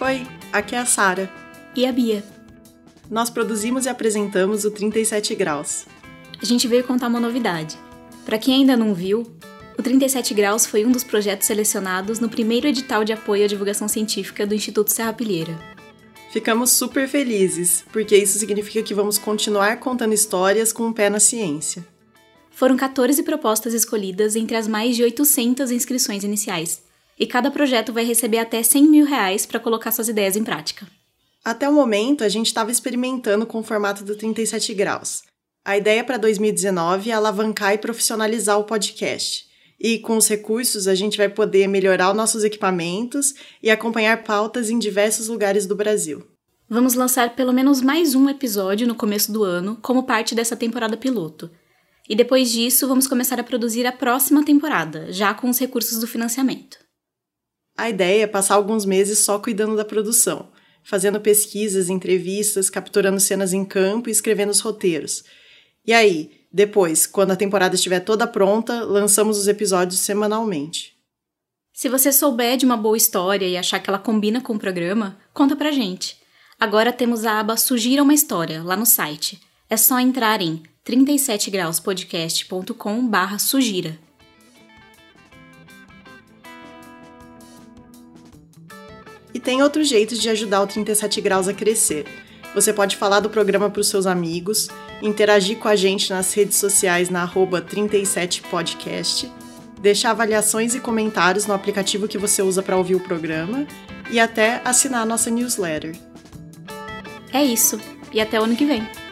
Oi, aqui é a Sara. E a Bia. Nós produzimos e apresentamos o 37 Graus. A gente veio contar uma novidade. Para quem ainda não viu, o 37 Graus foi um dos projetos selecionados no primeiro edital de apoio à divulgação científica do Instituto Serra Pilheira. Ficamos super felizes, porque isso significa que vamos continuar contando histórias com um pé na ciência. Foram 14 propostas escolhidas entre as mais de 800 inscrições iniciais, e cada projeto vai receber até 100 mil reais para colocar suas ideias em prática. Até o momento, a gente estava experimentando com o formato do 37 graus. A ideia para 2019 é alavancar e profissionalizar o podcast. E com os recursos, a gente vai poder melhorar os nossos equipamentos e acompanhar pautas em diversos lugares do Brasil. Vamos lançar pelo menos mais um episódio no começo do ano, como parte dessa temporada piloto. E depois disso, vamos começar a produzir a próxima temporada, já com os recursos do financiamento. A ideia é passar alguns meses só cuidando da produção, fazendo pesquisas, entrevistas, capturando cenas em campo e escrevendo os roteiros. E aí, depois, quando a temporada estiver toda pronta, lançamos os episódios semanalmente. Se você souber de uma boa história e achar que ela combina com o programa, conta pra gente. Agora temos a aba Sugira uma História lá no site. É só entrar em 37grauspodcast.com/sugira. E tem outros jeitos de ajudar o 37 Graus a crescer. Você pode falar do programa para os seus amigos, interagir com a gente nas redes sociais na 37podcast, deixar avaliações e comentários no aplicativo que você usa para ouvir o programa e até assinar a nossa newsletter. É isso, e até o ano que vem!